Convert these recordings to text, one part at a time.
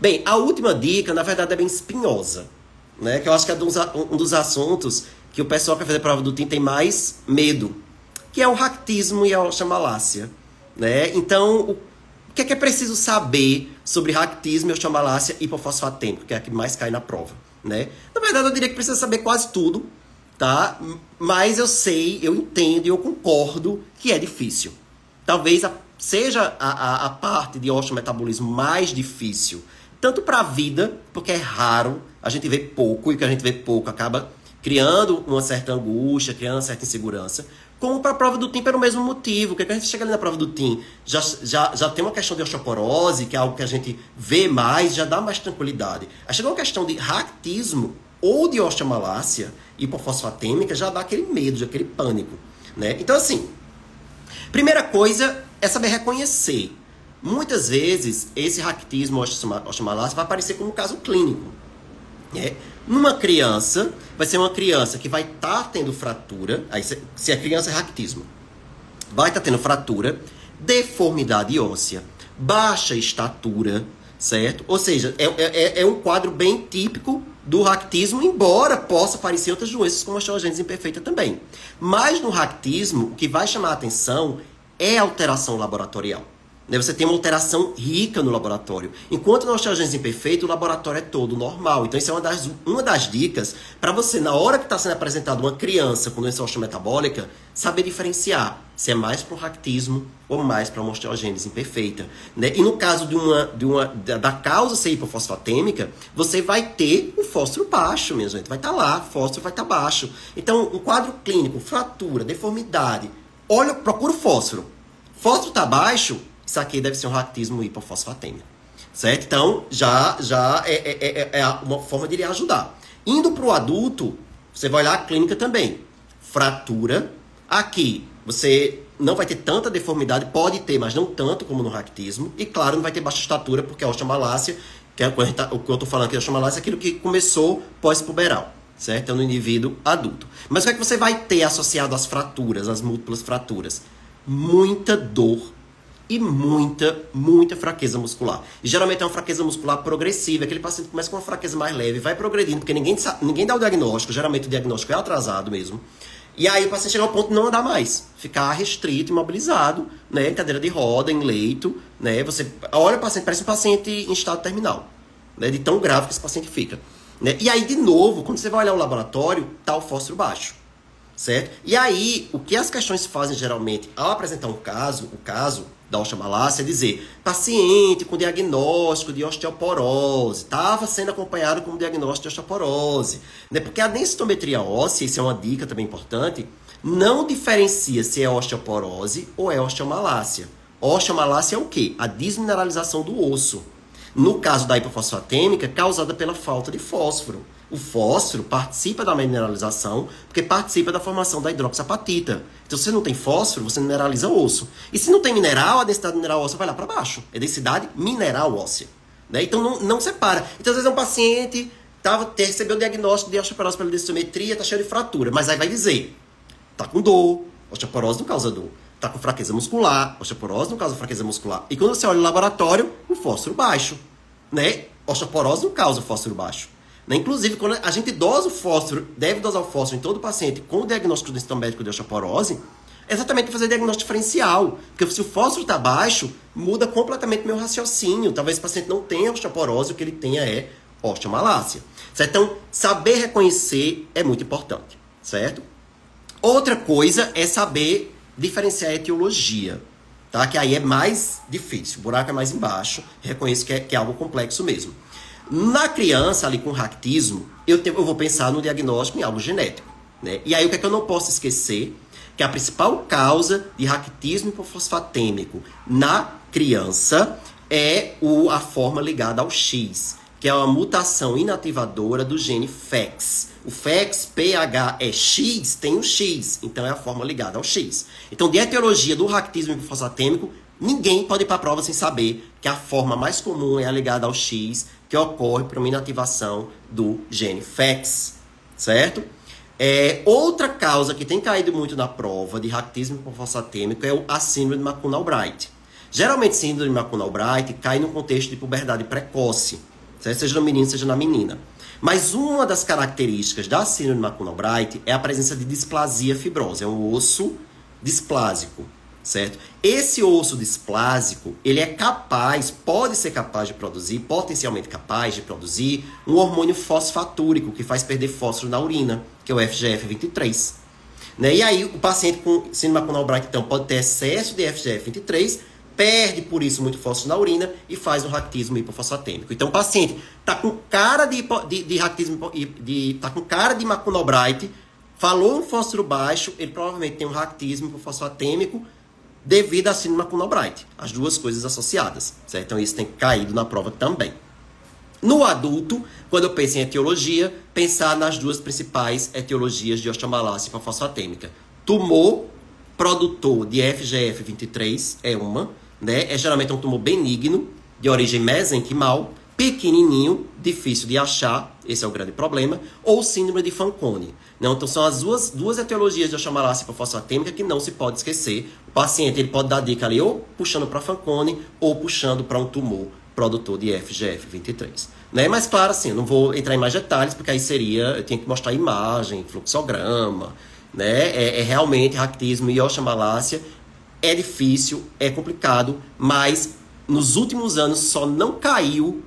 Bem, a última dica, na verdade, é bem espinhosa, né? Que eu acho que é um dos assuntos que o pessoal que vai fazer prova do TIM tem mais medo, que é o ractismo e a oxamalácia, né? Então, o que é que é preciso saber sobre ractismo e oxamalácia hipofosfatêmico, que é a que mais cai na prova, né? Na verdade, eu diria que precisa saber quase tudo, tá? Mas eu sei, eu entendo e eu concordo que é difícil. Talvez a, seja a, a, a parte de osteometabolismo mais difícil, tanto para a vida, porque é raro, a gente vê pouco, e o que a gente vê pouco acaba criando uma certa angústia, criando uma certa insegurança, como para a prova do TIM pelo mesmo motivo, que a gente chega ali na prova do TIM, já, já, já tem uma questão de osteoporose, que é algo que a gente vê mais, já dá mais tranquilidade. Aí chega uma questão de ractismo ou de osteomalácia hipofosfatêmica, já dá aquele medo, aquele pânico. Né? Então, assim, primeira coisa é saber reconhecer. Muitas vezes, esse ractismo ou osteomalácia vai aparecer como caso clínico. Né? Numa criança, vai ser uma criança que vai estar tá tendo fratura, aí se, se a criança é ractismo, vai estar tá tendo fratura, deformidade óssea, baixa estatura, certo? Ou seja, é, é, é um quadro bem típico do ractismo, embora possa aparecer outras doenças como a osteogênese imperfeita também. Mas no ractismo, o que vai chamar a atenção é a alteração laboratorial. Né? Você tem uma alteração rica no laboratório. Enquanto no osteogênese imperfeito, o laboratório é todo normal. Então, isso é uma das, uma das dicas para você, na hora que está sendo apresentada uma criança com doença osteometabólica, saber diferenciar se é mais para um ractismo ou mais para uma osteogênese imperfeita. Né? E no caso de uma, de uma, da causa ser hipofosfatêmica, você vai ter o fósforo baixo mesmo. Vai estar tá lá, o fósforo vai estar tá baixo. Então, um quadro clínico, fratura, deformidade, olha, procura o fósforo. Fósforo está baixo, isso aqui deve ser um ractismo hipofosfatêmico. Certo? Então, já, já é, é, é, é uma forma de lhe ajudar. Indo para o adulto, você vai olhar a clínica também. Fratura. Aqui, você não vai ter tanta deformidade, pode ter, mas não tanto como no ractismo. E claro, não vai ter baixa estatura, porque a osteomalácia, que é o que eu estou falando aqui, a osteomalácia é aquilo que começou pós-puberal, certo? É no indivíduo adulto. Mas o que é que você vai ter associado às fraturas, às múltiplas fraturas? Muita dor e muita, muita fraqueza muscular. E geralmente é uma fraqueza muscular progressiva, aquele paciente começa com uma fraqueza mais leve, vai progredindo, porque ninguém, ninguém dá o diagnóstico, geralmente o diagnóstico é atrasado mesmo. E aí o paciente chega ao ponto de não andar mais, ficar restrito, imobilizado, né, em cadeira de roda, em leito, né, você olha o paciente, parece um paciente em estado terminal, né, de tão grave que esse paciente fica. Né? E aí, de novo, quando você vai olhar o laboratório, tá o fósforo baixo, certo? E aí, o que as questões fazem geralmente ao apresentar um caso, o caso, da osteomalácia é dizer paciente com diagnóstico de osteoporose, estava sendo acompanhado com diagnóstico de osteoporose. Né? Porque a densitometria óssea, isso é uma dica também importante, não diferencia se é osteoporose ou é osteomalácia. Osteomalácia é o quê? A desmineralização do osso. No caso da hipofosfatêmica, causada pela falta de fósforo. O fósforo participa da mineralização porque participa da formação da hidroxapatita. Então, se você não tem fósforo, você mineraliza o osso. E se não tem mineral, a densidade mineral óssea vai lá para baixo. É densidade mineral óssea. Né? Então, não, não separa. Então, às vezes, é um paciente tava, recebeu o diagnóstico de osteoporose pela densitometria, tá cheio de fratura. Mas aí vai dizer, tá com dor, osteoporose não causa dor. Tá com fraqueza muscular, osteoporose não causa fraqueza muscular. E quando você olha no laboratório, o fósforo baixo. Né? Osteoporose não causa fósforo baixo. Né? Inclusive, quando a gente dosa o fósforo, deve dosar o fósforo em todo paciente com o diagnóstico do médico de osteoporose, é exatamente para fazer diagnóstico diferencial. Porque se o fósforo está baixo, muda completamente meu raciocínio. Talvez o paciente não tenha osteoporose, o que ele tenha é osteomalácia. Certo? Então, saber reconhecer é muito importante, certo? Outra coisa é saber diferenciar a etiologia, tá? Que aí é mais difícil, o buraco é mais embaixo, reconheço que é, que é algo complexo mesmo. Na criança, ali com ractismo, eu, te, eu vou pensar no diagnóstico em algo genético. Né? E aí o que é que eu não posso esquecer? Que a principal causa de ractismo hipofosfatêmico na criança é o, a forma ligada ao X, que é uma mutação inativadora do gene FEX. O FEX, PHEX, tem o X, então é a forma ligada ao X. Então, de etiologia do ractismo hipofosfatêmico, ninguém pode ir para a prova sem saber que a forma mais comum é a ligada ao X que ocorre por uma inativação do gene FEX, certo? É, outra causa que tem caído muito na prova de raquitismo hipofosfatêmico é a síndrome de McCune-Albright. Geralmente, síndrome de McCune-Albright cai no contexto de puberdade precoce, certo? seja no menino, seja na menina. Mas uma das características da síndrome de McConnell-Bright é a presença de displasia fibrosa, é um osso displásico, certo? Esse osso displásico, ele é capaz, pode ser capaz de produzir, potencialmente capaz de produzir um hormônio fosfatúrico que faz perder fósforo na urina, que é o FGF23. Né? E aí o paciente com síndrome McConnell-Bright então pode ter excesso de FGF23 perde por isso muito fósforo na urina e faz um raquitismo hipofosfatêmico. Então o paciente tá com cara de, de, de raquitismo, de, tá com cara de macunobrite, falou um fósforo baixo, ele provavelmente tem um raquitismo hipofosfatêmico devido a síndrome macunobrite. As duas coisas associadas, certo? Então isso tem caído na prova também. No adulto, quando eu penso em etiologia, pensar nas duas principais etiologias de osteomalácia hipofosfatêmica. Tumor produtor de FGF23 é uma, né? É geralmente um tumor benigno, de origem mesenquimal, pequenininho, difícil de achar, esse é o grande problema, ou síndrome de Fanconi. Não, então são as duas, duas etiologias de oxamalácia hipofosfatêmica que não se pode esquecer. O paciente ele pode dar dica ali ou puxando para Fanconi ou puxando para um tumor produtor de FGF23. Né? Mas claro, assim, eu não vou entrar em mais detalhes, porque aí seria, eu tenho que mostrar imagem, fluxograma, né? É, é realmente raquitismo e oxamalácia é difícil, é complicado, mas nos últimos anos só não caiu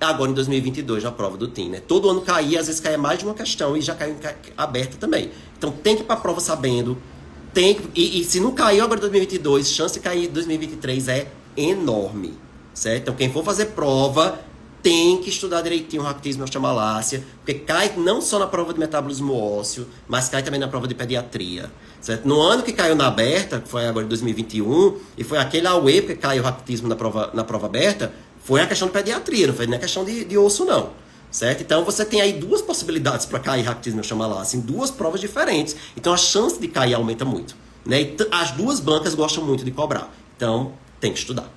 agora em 2022 na prova do TIM, né? Todo ano caía, às vezes caía mais de uma questão e já caiu aberta também. Então tem que ir para a prova sabendo, tem que, e, e, se não caiu agora em 2022, chance de cair em 2023 é enorme, certo? Então quem for fazer prova tem que estudar direitinho o raquitismo e osteomalácia, porque cai não só na prova de metabolismo ósseo, mas cai também na prova de pediatria. Certo? No ano que caiu na aberta, que foi agora em 2021, e foi aquele AUE que caiu o raquitismo na prova, na prova aberta, foi a questão de pediatria, não foi nem a questão de, de osso, não. Certo? Então você tem aí duas possibilidades para cair raquitismo osteomalácia, em duas provas diferentes. Então a chance de cair aumenta muito. Né? As duas bancas gostam muito de cobrar. Então tem que estudar.